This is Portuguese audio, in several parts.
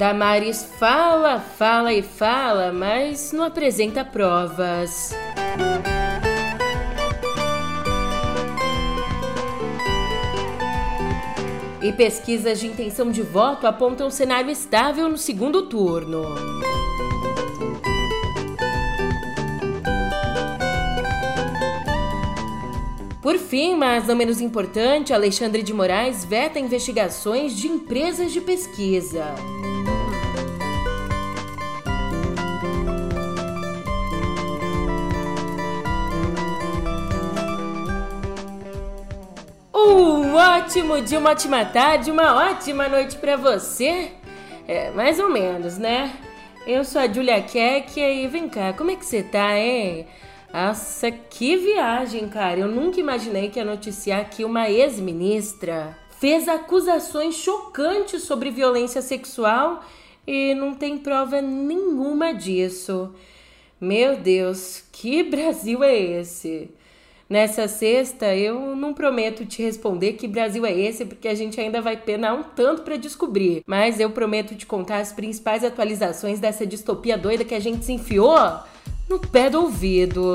Damares fala, fala e fala, mas não apresenta provas. E pesquisas de intenção de voto apontam um cenário estável no segundo turno. Por fim, mas não menos importante, Alexandre de Moraes veta investigações de empresas de pesquisa. Ótimo dia, uma ótima tarde, uma ótima noite para você. É, mais ou menos, né? Eu sou a Julia Keck e vem cá, como é que você tá, hein? Nossa, que viagem, cara. Eu nunca imaginei que ia noticiar que uma ex-ministra fez acusações chocantes sobre violência sexual e não tem prova nenhuma disso. Meu Deus, que Brasil é esse? Nessa sexta, eu não prometo te responder que Brasil é esse, porque a gente ainda vai penar um tanto para descobrir. Mas eu prometo te contar as principais atualizações dessa distopia doida que a gente se enfiou no pé do ouvido.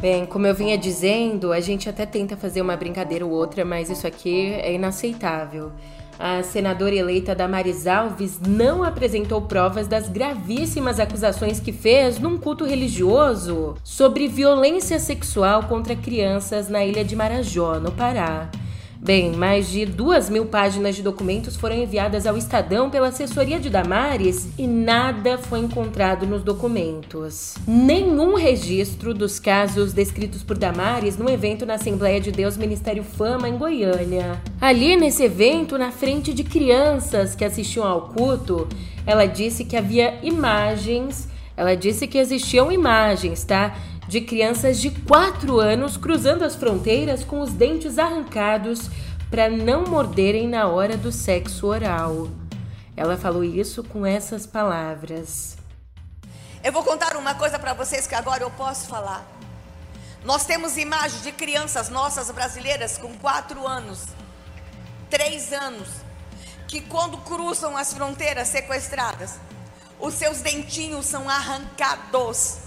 Bem, como eu vinha dizendo, a gente até tenta fazer uma brincadeira ou outra, mas isso aqui é inaceitável. A senadora eleita Damares Alves não apresentou provas das gravíssimas acusações que fez num culto religioso sobre violência sexual contra crianças na ilha de Marajó, no Pará. Bem, mais de duas mil páginas de documentos foram enviadas ao Estadão pela assessoria de Damares e nada foi encontrado nos documentos. Nenhum registro dos casos descritos por Damares no evento na Assembleia de Deus Ministério Fama em Goiânia. Ali nesse evento, na frente de crianças que assistiam ao culto, ela disse que havia imagens, ela disse que existiam imagens, tá? De crianças de 4 anos cruzando as fronteiras com os dentes arrancados para não morderem na hora do sexo oral. Ela falou isso com essas palavras. Eu vou contar uma coisa para vocês que agora eu posso falar. Nós temos imagens de crianças nossas brasileiras com 4 anos, 3 anos, que quando cruzam as fronteiras sequestradas, os seus dentinhos são arrancados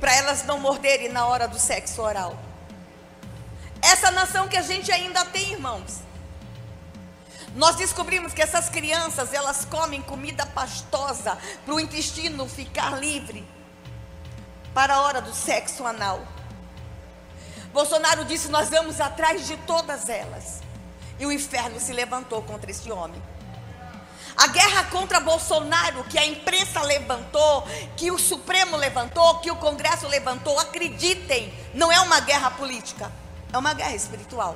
para elas não morderem na hora do sexo oral. Essa nação que a gente ainda tem, irmãos. Nós descobrimos que essas crianças, elas comem comida pastosa para o intestino ficar livre para a hora do sexo anal. Bolsonaro disse: Nós vamos atrás de todas elas. E o inferno se levantou contra esse homem. A guerra contra Bolsonaro, que a imprensa levantou, que o Supremo levantou, que o Congresso levantou, acreditem, não é uma guerra política, é uma guerra espiritual.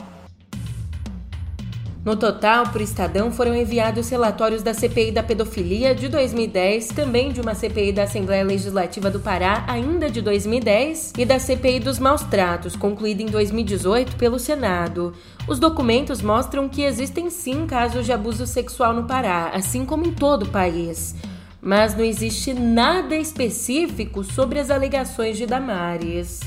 No total, por Estadão foram enviados relatórios da CPI da pedofilia de 2010, também de uma CPI da Assembleia Legislativa do Pará, ainda de 2010, e da CPI dos maus tratos, concluída em 2018 pelo Senado. Os documentos mostram que existem sim casos de abuso sexual no Pará, assim como em todo o país. Mas não existe nada específico sobre as alegações de Damares.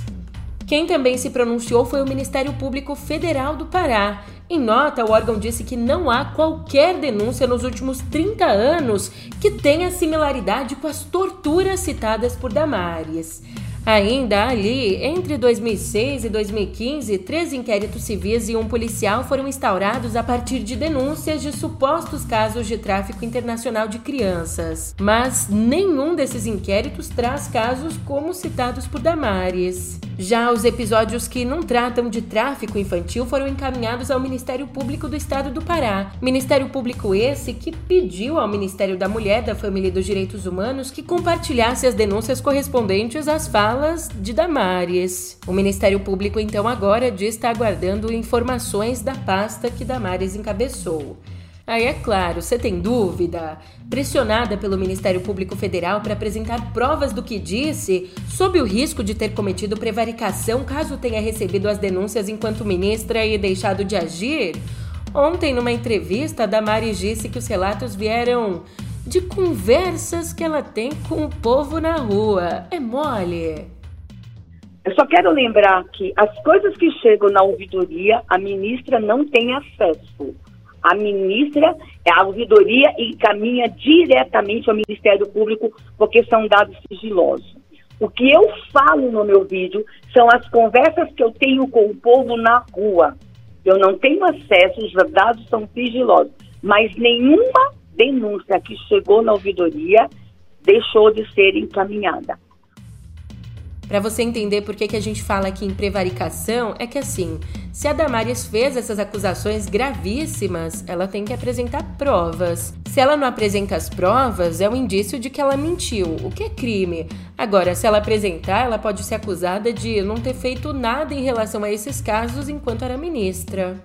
Quem também se pronunciou foi o Ministério Público Federal do Pará. Em nota, o órgão disse que não há qualquer denúncia nos últimos 30 anos que tenha similaridade com as torturas citadas por Damares. Ainda ali, entre 2006 e 2015, três inquéritos civis e um policial foram instaurados a partir de denúncias de supostos casos de tráfico internacional de crianças. Mas nenhum desses inquéritos traz casos como citados por Damares. Já os episódios que não tratam de tráfico infantil foram encaminhados ao Ministério Público do Estado do Pará. Ministério Público esse que pediu ao Ministério da Mulher, da Família e dos Direitos Humanos que compartilhasse as denúncias correspondentes às falas de Damares. O Ministério Público então agora diz estar aguardando informações da pasta que Damares encabeçou. Aí é claro, você tem dúvida? Pressionada pelo Ministério Público Federal para apresentar provas do que disse, sob o risco de ter cometido prevaricação caso tenha recebido as denúncias enquanto ministra e deixado de agir? Ontem, numa entrevista, Damares disse que os relatos vieram de conversas que ela tem com o povo na rua. É mole. Eu só quero lembrar que as coisas que chegam na ouvidoria, a ministra não tem acesso. A ministra, a ouvidoria encaminha diretamente ao Ministério Público, porque são dados sigilosos. O que eu falo no meu vídeo são as conversas que eu tenho com o povo na rua. Eu não tenho acesso, os dados são sigilosos. Mas nenhuma denúncia que chegou na ouvidoria deixou de ser encaminhada. Para você entender por que, que a gente fala aqui em prevaricação, é que assim, se a Damares fez essas acusações gravíssimas, ela tem que apresentar provas. Se ela não apresenta as provas, é um indício de que ela mentiu, o que é crime. Agora, se ela apresentar, ela pode ser acusada de não ter feito nada em relação a esses casos enquanto era ministra.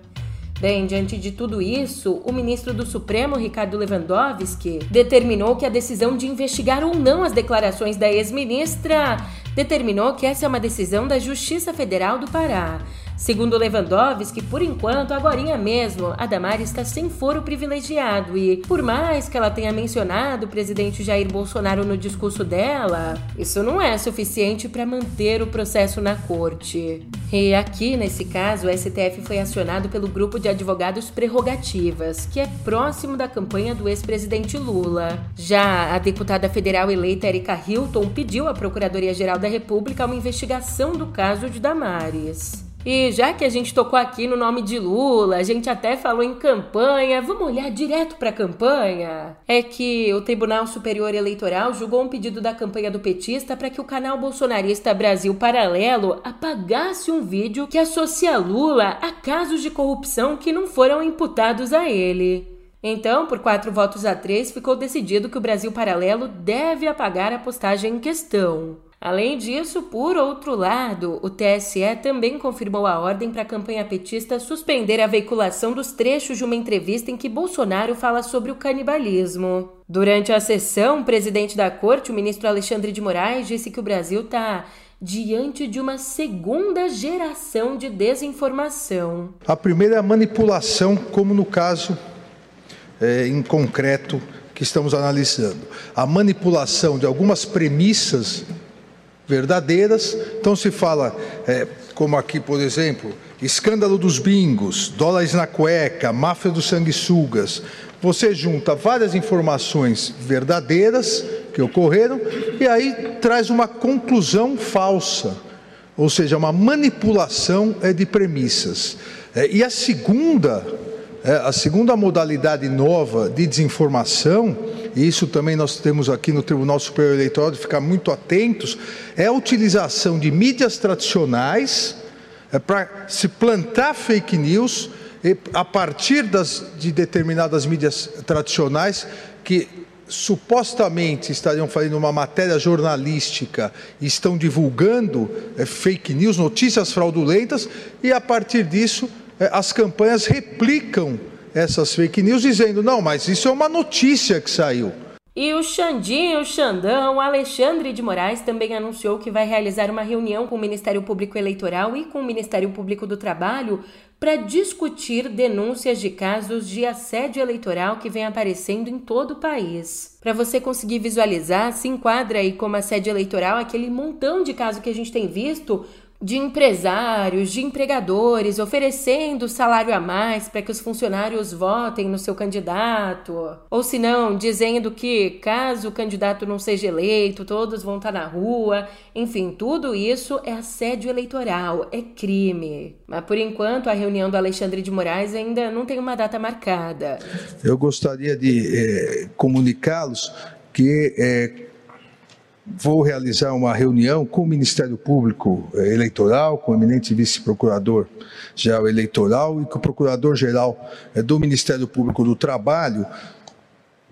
Bem, diante de tudo isso, o ministro do Supremo, Ricardo Lewandowski, determinou que a decisão de investigar ou não as declarações da ex-ministra determinou que essa é uma decisão da Justiça Federal do Pará. Segundo Lewandowski, por enquanto, agora mesmo, a Damares está sem foro privilegiado e, por mais que ela tenha mencionado o presidente Jair Bolsonaro no discurso dela, isso não é suficiente para manter o processo na corte. E aqui, nesse caso, o STF foi acionado pelo grupo de advogados Prerrogativas, que é próximo da campanha do ex-presidente Lula. Já a deputada federal eleita Erika Hilton pediu à Procuradoria-Geral da República uma investigação do caso de Damares. E já que a gente tocou aqui no nome de Lula, a gente até falou em campanha, vamos olhar direto para a campanha? É que o Tribunal Superior Eleitoral julgou um pedido da campanha do petista para que o canal bolsonarista Brasil Paralelo apagasse um vídeo que associa Lula a casos de corrupção que não foram imputados a ele. Então, por quatro votos a três, ficou decidido que o Brasil Paralelo deve apagar a postagem em questão. Além disso, por outro lado, o TSE também confirmou a ordem para a campanha petista suspender a veiculação dos trechos de uma entrevista em que Bolsonaro fala sobre o canibalismo. Durante a sessão, o presidente da corte, o ministro Alexandre de Moraes, disse que o Brasil está diante de uma segunda geração de desinformação. A primeira é a manipulação, como no caso é, em concreto que estamos analisando. A manipulação de algumas premissas verdadeiras. Então se fala, é, como aqui, por exemplo, escândalo dos bingos, dólares na cueca, máfia dos sanguessugas. Você junta várias informações verdadeiras que ocorreram e aí traz uma conclusão falsa, ou seja, uma manipulação é, de premissas. É, e a segunda, é, a segunda modalidade nova de desinformação isso também nós temos aqui no Tribunal Superior Eleitoral de ficar muito atentos, é a utilização de mídias tradicionais é, para se plantar fake news e, a partir das, de determinadas mídias tradicionais que supostamente estariam fazendo uma matéria jornalística e estão divulgando é, fake news, notícias fraudulentas, e a partir disso é, as campanhas replicam essas fake news dizendo: não, mas isso é uma notícia que saiu. E o Xandinho, o Xandão, Alexandre de Moraes também anunciou que vai realizar uma reunião com o Ministério Público Eleitoral e com o Ministério Público do Trabalho para discutir denúncias de casos de assédio eleitoral que vem aparecendo em todo o país. Para você conseguir visualizar, se enquadra aí como assédio eleitoral aquele montão de casos que a gente tem visto de empresários, de empregadores oferecendo salário a mais para que os funcionários votem no seu candidato, ou se não, dizendo que caso o candidato não seja eleito, todos vão estar tá na rua. Enfim, tudo isso é assédio eleitoral, é crime. Mas por enquanto a reunião do Alexandre de Moraes ainda não tem uma data marcada. Eu gostaria de é, comunicá-los que é, vou realizar uma reunião com o Ministério Público eh, Eleitoral, com o eminente vice-procurador-geral eleitoral e com o procurador-geral eh, do Ministério Público do Trabalho,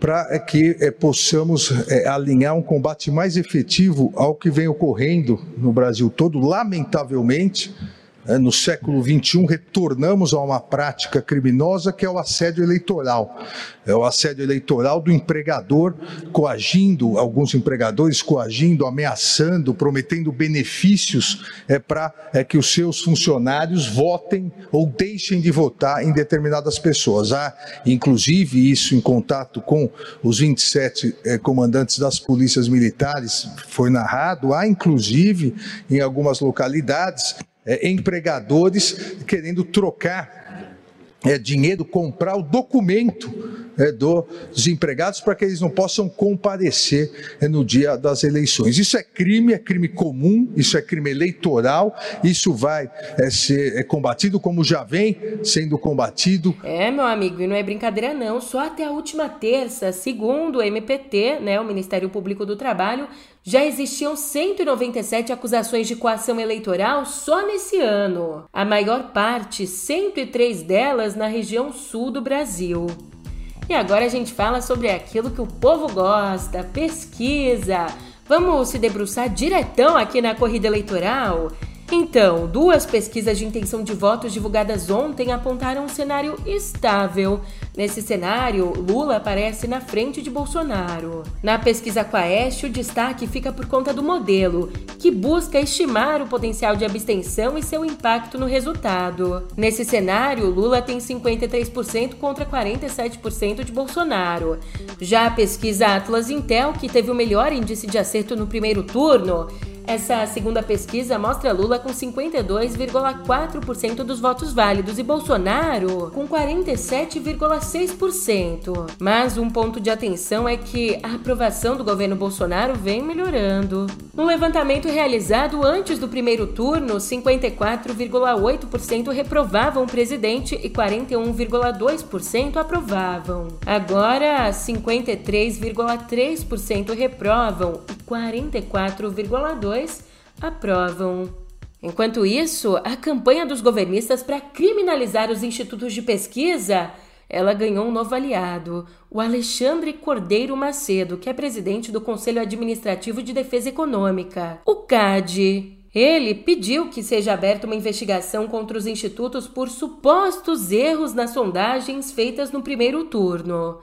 para eh, que possamos alinhar um combate mais efetivo ao que vem ocorrendo no Brasil todo, lamentavelmente, é, no século XXI, retornamos a uma prática criminosa que é o assédio eleitoral. É o assédio eleitoral do empregador coagindo, alguns empregadores coagindo, ameaçando, prometendo benefícios é, para é, que os seus funcionários votem ou deixem de votar em determinadas pessoas. Há, inclusive, isso em contato com os 27 é, comandantes das polícias militares, foi narrado, há, inclusive, em algumas localidades, é, empregadores querendo trocar é, dinheiro, comprar o documento é, dos empregados para que eles não possam comparecer é, no dia das eleições. Isso é crime, é crime comum, isso é crime eleitoral, isso vai é, ser é, combatido como já vem sendo combatido. É, meu amigo, e não é brincadeira não, só até a última terça, segundo o MPT, né, o Ministério Público do Trabalho, já existiam 197 acusações de coação eleitoral só nesse ano. A maior parte, 103 delas, na região sul do Brasil. E agora a gente fala sobre aquilo que o povo gosta, pesquisa. Vamos se debruçar diretão aqui na corrida eleitoral? Então, duas pesquisas de intenção de votos divulgadas ontem apontaram um cenário estável. Nesse cenário, Lula aparece na frente de Bolsonaro. Na pesquisa Quaest, o destaque fica por conta do modelo, que busca estimar o potencial de abstenção e seu impacto no resultado. Nesse cenário, Lula tem 53% contra 47% de Bolsonaro. Já a pesquisa Atlas Intel, que teve o melhor índice de acerto no primeiro turno, essa segunda pesquisa mostra Lula com 52,4% dos votos válidos e Bolsonaro com 47,6%. Mas um ponto de atenção é que a aprovação do governo Bolsonaro vem melhorando. No levantamento realizado antes do primeiro turno, 54,8% reprovavam o presidente e 41,2% aprovavam. Agora, 53,3% reprovam e 44,2% aprovam. Enquanto isso, a campanha dos governistas para criminalizar os institutos de pesquisa, ela ganhou um novo aliado, o Alexandre Cordeiro Macedo, que é presidente do Conselho Administrativo de Defesa Econômica, o CAD. Ele pediu que seja aberta uma investigação contra os institutos por supostos erros nas sondagens feitas no primeiro turno.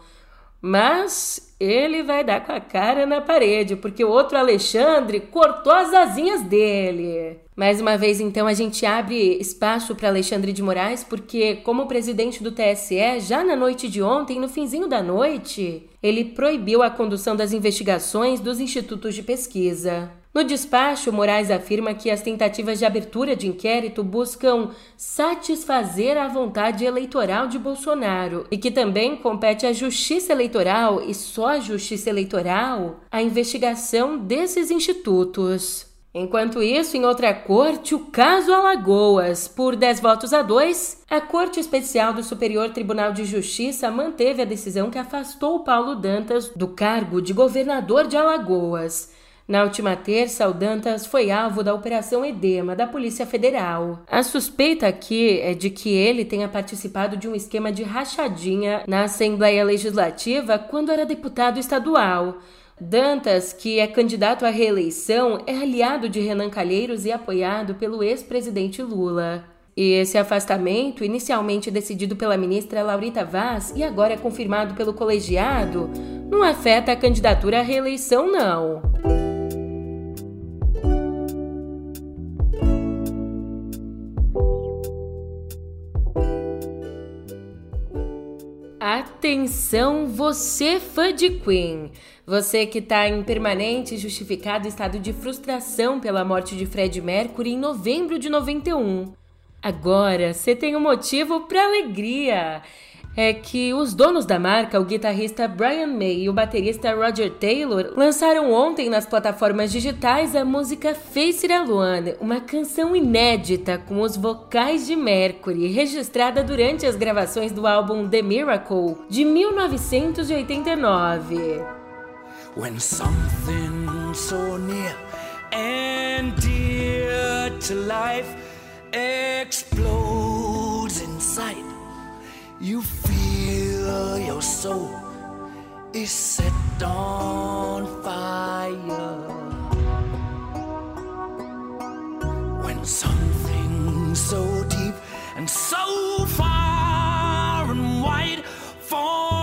Mas ele vai dar com a cara na parede, porque o outro Alexandre cortou as asinhas dele. Mais uma vez, então, a gente abre espaço para Alexandre de Moraes, porque, como presidente do TSE, já na noite de ontem, no finzinho da noite, ele proibiu a condução das investigações dos institutos de pesquisa. No despacho, Moraes afirma que as tentativas de abertura de inquérito buscam satisfazer a vontade eleitoral de Bolsonaro e que também compete à Justiça Eleitoral e só à Justiça Eleitoral a investigação desses institutos. Enquanto isso, em outra corte, o caso Alagoas, por 10 votos a 2, a Corte Especial do Superior Tribunal de Justiça manteve a decisão que afastou Paulo Dantas do cargo de governador de Alagoas. Na última terça, o Dantas foi alvo da Operação Edema da Polícia Federal. A suspeita aqui é de que ele tenha participado de um esquema de rachadinha na Assembleia Legislativa quando era deputado estadual. Dantas, que é candidato à reeleição, é aliado de Renan Calheiros e apoiado pelo ex-presidente Lula. E esse afastamento, inicialmente decidido pela ministra Laurita Vaz e agora é confirmado pelo colegiado, não afeta a candidatura à reeleição, não. Atenção, você fã de Queen! Você que está em permanente e justificado estado de frustração pela morte de Fred Mercury em novembro de 91. Agora você tem um motivo para alegria é que os donos da marca, o guitarrista Brian May e o baterista Roger Taylor, lançaram ontem nas plataformas digitais a música Face It Alone, uma canção inédita com os vocais de Mercury, registrada durante as gravações do álbum The Miracle de 1989. When something so near and dear to life explodes inside You feel your soul is set on fire. When something so deep and so far and wide falls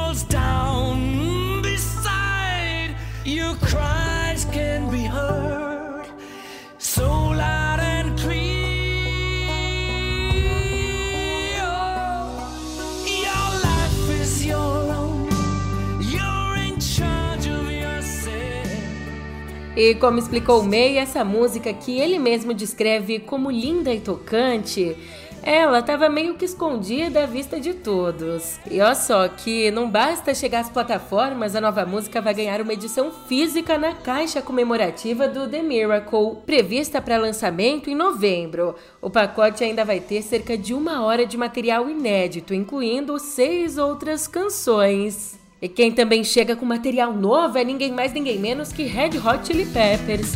E como explicou May, essa música que ele mesmo descreve como linda e tocante, ela estava meio que escondida à vista de todos. E olha só que não basta chegar às plataformas, a nova música vai ganhar uma edição física na caixa comemorativa do The Miracle, prevista para lançamento em novembro. O pacote ainda vai ter cerca de uma hora de material inédito, incluindo seis outras canções. E quem também chega com material novo é ninguém mais, ninguém menos que Red Hot Chili Peppers.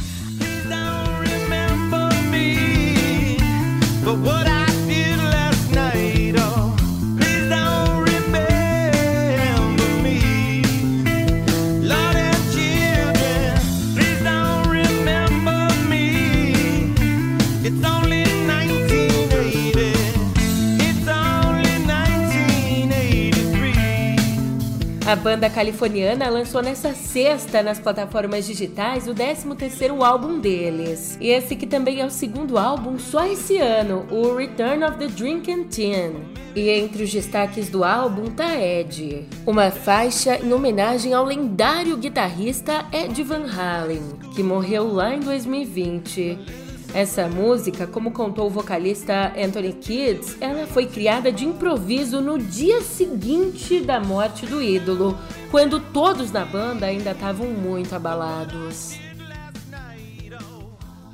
A banda californiana lançou nessa sexta nas plataformas digitais o 13º álbum deles. E esse que também é o segundo álbum só esse ano, o Return of the Drinking Tin. E entre os destaques do álbum tá Ed, uma faixa em homenagem ao lendário guitarrista Ed Van Halen, que morreu lá em 2020. Essa música, como contou o vocalista Anthony Kids, ela foi criada de improviso no dia seguinte da morte do ídolo, quando todos na banda ainda estavam muito abalados.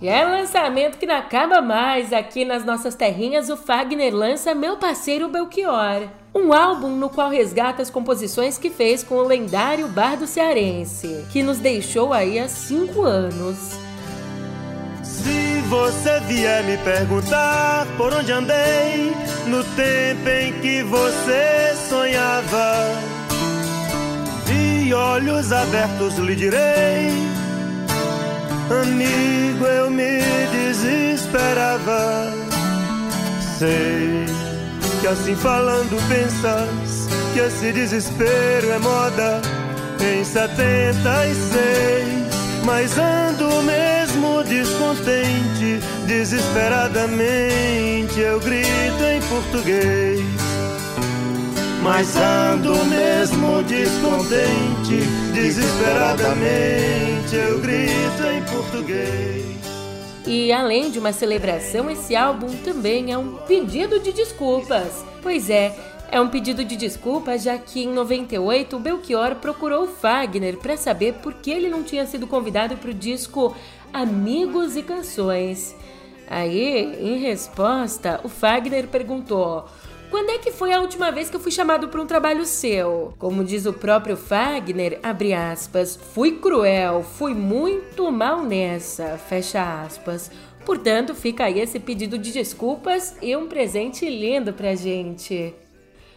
E é lançamento que não acaba mais. Aqui nas nossas terrinhas, o Fagner lança Meu Parceiro Belchior. Um álbum no qual resgata as composições que fez com o lendário bardo cearense, que nos deixou aí há cinco anos. Você vier me perguntar por onde andei no tempo em que você sonhava, de olhos abertos lhe direi, amigo, eu me desesperava. Sei que assim falando pensas que esse desespero é moda em 76. Mas ando mesmo descontente, desesperadamente eu grito em português. Mas ando mesmo descontente, desesperadamente eu grito em português. E além de uma celebração, esse álbum também é um pedido de desculpas. Pois é, é um pedido de desculpas, já que em 98 o Belchior procurou o Fagner para saber por que ele não tinha sido convidado para o disco Amigos e Canções. Aí, em resposta, o Fagner perguntou: Quando é que foi a última vez que eu fui chamado para um trabalho seu? Como diz o próprio Fagner, abre aspas, fui cruel, fui muito mal nessa, fecha aspas. Portanto, fica aí esse pedido de desculpas e um presente lindo pra gente.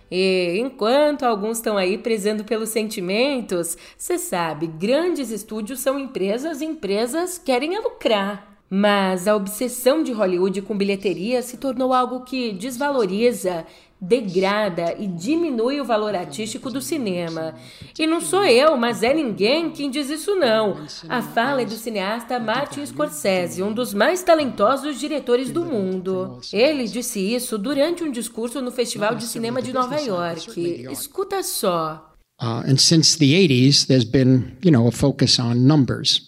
E enquanto alguns estão aí prezando pelos sentimentos, você sabe, grandes estúdios são empresas e empresas querem lucrar. Mas a obsessão de Hollywood com bilheteria se tornou algo que desvaloriza, degrada e diminui o valor artístico do cinema. E não sou eu, mas é ninguém quem diz isso não. A fala é do cineasta Martin Scorsese, um dos mais talentosos diretores do mundo. Ele disse isso durante um discurso no Festival de Cinema de Nova York. Escuta só. Uh, and since the 80s, there's been, you know, a focus on numbers.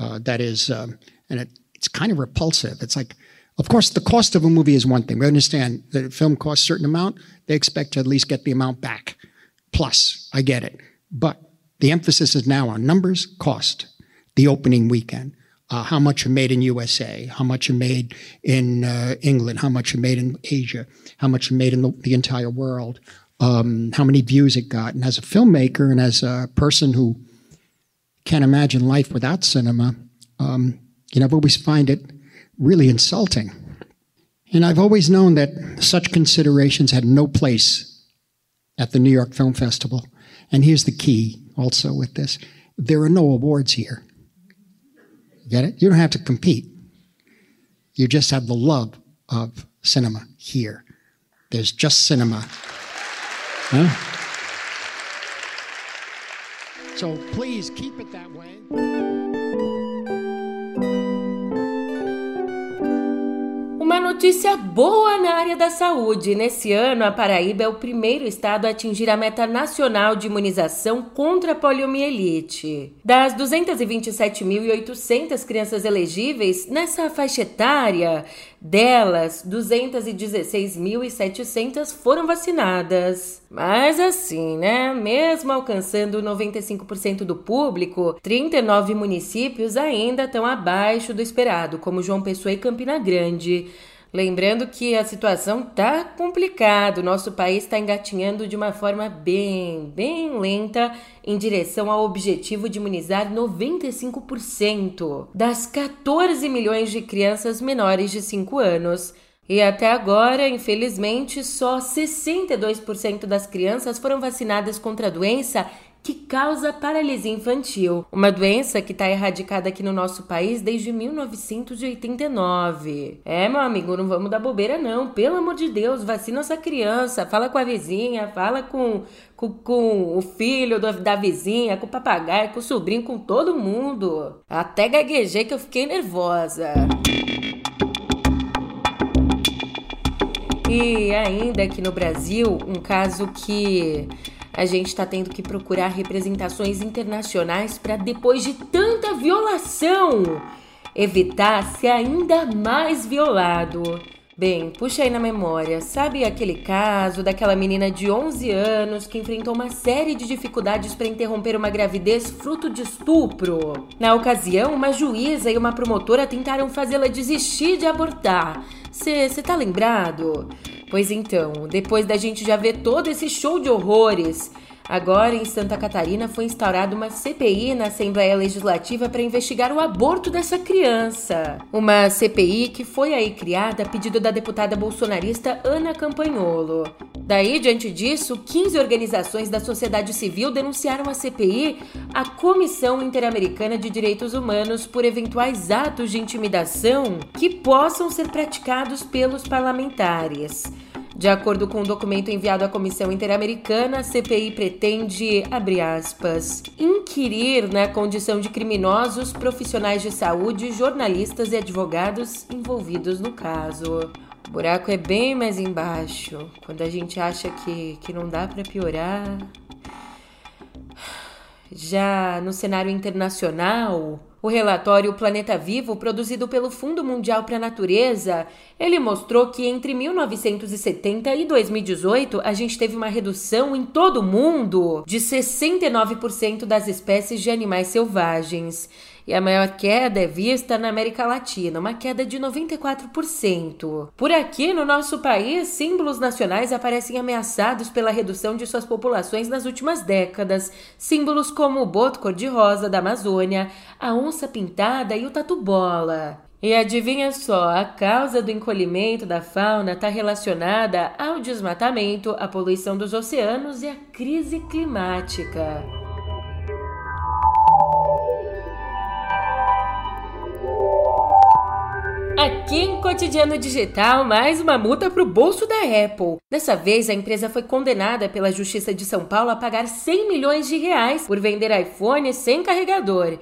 Uh, that is, um, and it, it's kind of repulsive. It's like, of course, the cost of a movie is one thing. We understand that a film costs a certain amount. They expect to at least get the amount back. Plus, I get it. But the emphasis is now on numbers, cost, the opening weekend, uh, how much are made in USA, how much are made in uh, England, how much are made in Asia, how much are made in the, the entire world, um, how many views it got. And as a filmmaker and as a person who can't imagine life without cinema, um, you know, I've always find it really insulting. And I've always known that such considerations had no place at the New York Film Festival. And here's the key also with this there are no awards here. Get it? You don't have to compete. You just have the love of cinema here. There's just cinema. Huh? So please keep it that way. Notícia boa na área da saúde. Nesse ano, a Paraíba é o primeiro estado a atingir a meta nacional de imunização contra a poliomielite. Das 227.800 crianças elegíveis nessa faixa etária, delas, 216.700 foram vacinadas. Mas assim, né? Mesmo alcançando 95% do público, 39 municípios ainda estão abaixo do esperado, como João Pessoa e Campina Grande. Lembrando que a situação tá complicada, o nosso país está engatinhando de uma forma bem, bem lenta em direção ao objetivo de imunizar 95% das 14 milhões de crianças menores de 5 anos. E até agora, infelizmente, só 62% das crianças foram vacinadas contra a doença que causa paralisia infantil, uma doença que está erradicada aqui no nosso país desde 1989. É, meu amigo, não vamos dar bobeira não, pelo amor de Deus, vacina essa criança, fala com a vizinha, fala com, com, com o filho do, da vizinha, com o papagaio, com o sobrinho, com todo mundo. Até gaguejei que eu fiquei nervosa. E ainda aqui no Brasil, um caso que a gente está tendo que procurar representações internacionais para, depois de tanta violação, evitar ser ainda mais violado. Bem, puxa aí na memória, sabe aquele caso daquela menina de 11 anos que enfrentou uma série de dificuldades para interromper uma gravidez fruto de estupro? Na ocasião, uma juíza e uma promotora tentaram fazê-la desistir de abortar. Você tá lembrado? Pois então, depois da gente já ver todo esse show de horrores, Agora, em Santa Catarina, foi instaurada uma CPI na Assembleia Legislativa para investigar o aborto dessa criança. Uma CPI que foi aí criada a pedido da deputada bolsonarista Ana Campanholo. Daí, diante disso, 15 organizações da sociedade civil denunciaram a CPI à Comissão Interamericana de Direitos Humanos por eventuais atos de intimidação que possam ser praticados pelos parlamentares. De acordo com um documento enviado à Comissão Interamericana, a CPI pretende, abre aspas, inquirir na condição de criminosos profissionais de saúde, jornalistas e advogados envolvidos no caso. O buraco é bem mais embaixo. Quando a gente acha que, que não dá para piorar. Já no cenário internacional, o relatório Planeta Vivo, produzido pelo Fundo Mundial para a Natureza, ele mostrou que entre 1970 e 2018 a gente teve uma redução em todo o mundo de 69% das espécies de animais selvagens. E a maior queda é vista na América Latina, uma queda de 94%. Por aqui, no nosso país, símbolos nacionais aparecem ameaçados pela redução de suas populações nas últimas décadas. Símbolos como o boto cor-de-rosa da Amazônia, a onça pintada e o tatu-bola. E adivinha só, a causa do encolhimento da fauna está relacionada ao desmatamento, à poluição dos oceanos e à crise climática. Aqui em Cotidiano Digital, mais uma multa para o bolso da Apple. Dessa vez, a empresa foi condenada pela Justiça de São Paulo a pagar 100 milhões de reais por vender iPhone sem carregador.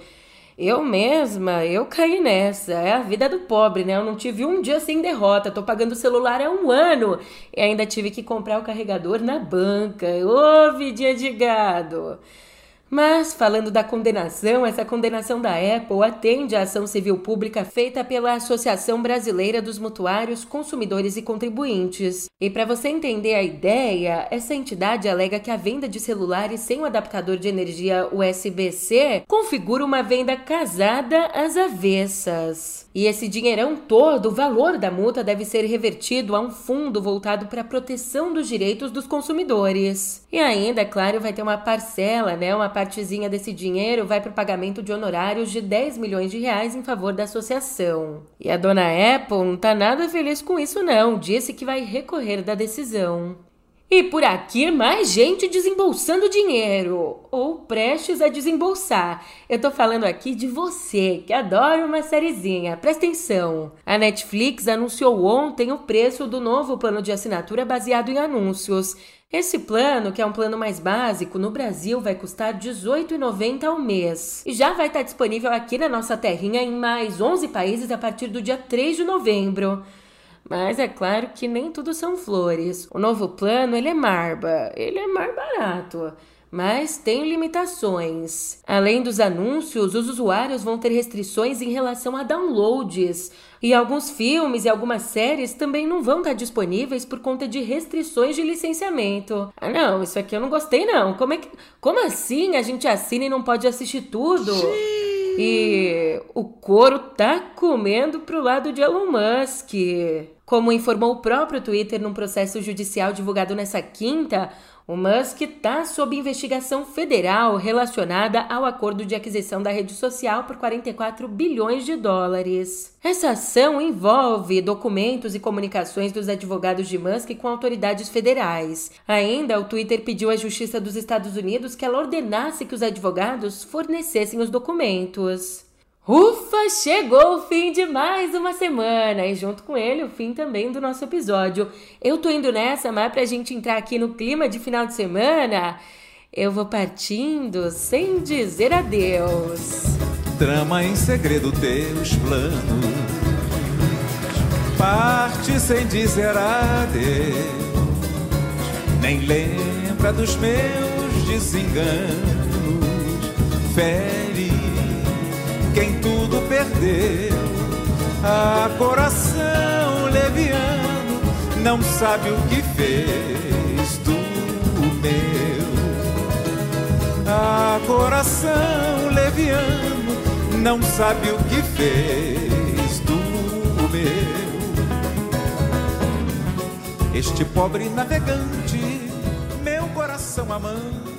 Eu mesma, eu caí nessa. É a vida do pobre, né? Eu não tive um dia sem derrota. Tô pagando o celular há um ano e ainda tive que comprar o carregador na banca. Ô, vidinha de gado! Mas, falando da condenação, essa condenação da Apple atende à ação civil pública feita pela Associação Brasileira dos Mutuários, Consumidores e Contribuintes. E para você entender a ideia, essa entidade alega que a venda de celulares sem o adaptador de energia USB-C configura uma venda casada às avessas. E esse dinheirão todo, o valor da multa deve ser revertido a um fundo voltado para a proteção dos direitos dos consumidores. E ainda, é claro, vai ter uma parcela, né, uma partezinha desse dinheiro vai para o pagamento de honorários de 10 milhões de reais em favor da associação. E a dona Apple não tá nada feliz com isso não, disse que vai recorrer da decisão. E por aqui, mais gente desembolsando dinheiro, ou prestes a desembolsar. Eu tô falando aqui de você, que adora uma sériezinha. Presta atenção. A Netflix anunciou ontem o preço do novo plano de assinatura baseado em anúncios. Esse plano, que é um plano mais básico, no Brasil vai custar R$ 18,90 ao mês. E já vai estar disponível aqui na nossa terrinha em mais 11 países a partir do dia 3 de novembro. Mas é claro que nem tudo são flores. O novo plano, ele é marba, ele é mais barato, mas tem limitações. Além dos anúncios, os usuários vão ter restrições em relação a downloads. E alguns filmes e algumas séries também não vão estar disponíveis por conta de restrições de licenciamento. Ah, não, isso aqui eu não gostei não. Como é que, como assim a gente assina e não pode assistir tudo? E o couro tá comendo pro lado de Elon Musk. Como informou o próprio Twitter num processo judicial divulgado nessa quinta, o Musk está sob investigação federal relacionada ao acordo de aquisição da rede social por 44 bilhões de dólares. Essa ação envolve documentos e comunicações dos advogados de Musk com autoridades federais. Ainda, o Twitter pediu à Justiça dos Estados Unidos que ela ordenasse que os advogados fornecessem os documentos. Ufa, chegou o fim de mais uma semana e junto com ele o fim também do nosso episódio. Eu tô indo nessa, mas pra gente entrar aqui no clima de final de semana, eu vou partindo sem dizer adeus. Trama em segredo teus planos, parte sem dizer adeus, nem lembra dos meus desenganos, fere quem tudo perdeu. Ah, coração leviano, não sabe o que fez do meu. Ah, coração leviano, não sabe o que fez do meu. Este pobre navegante, meu coração amante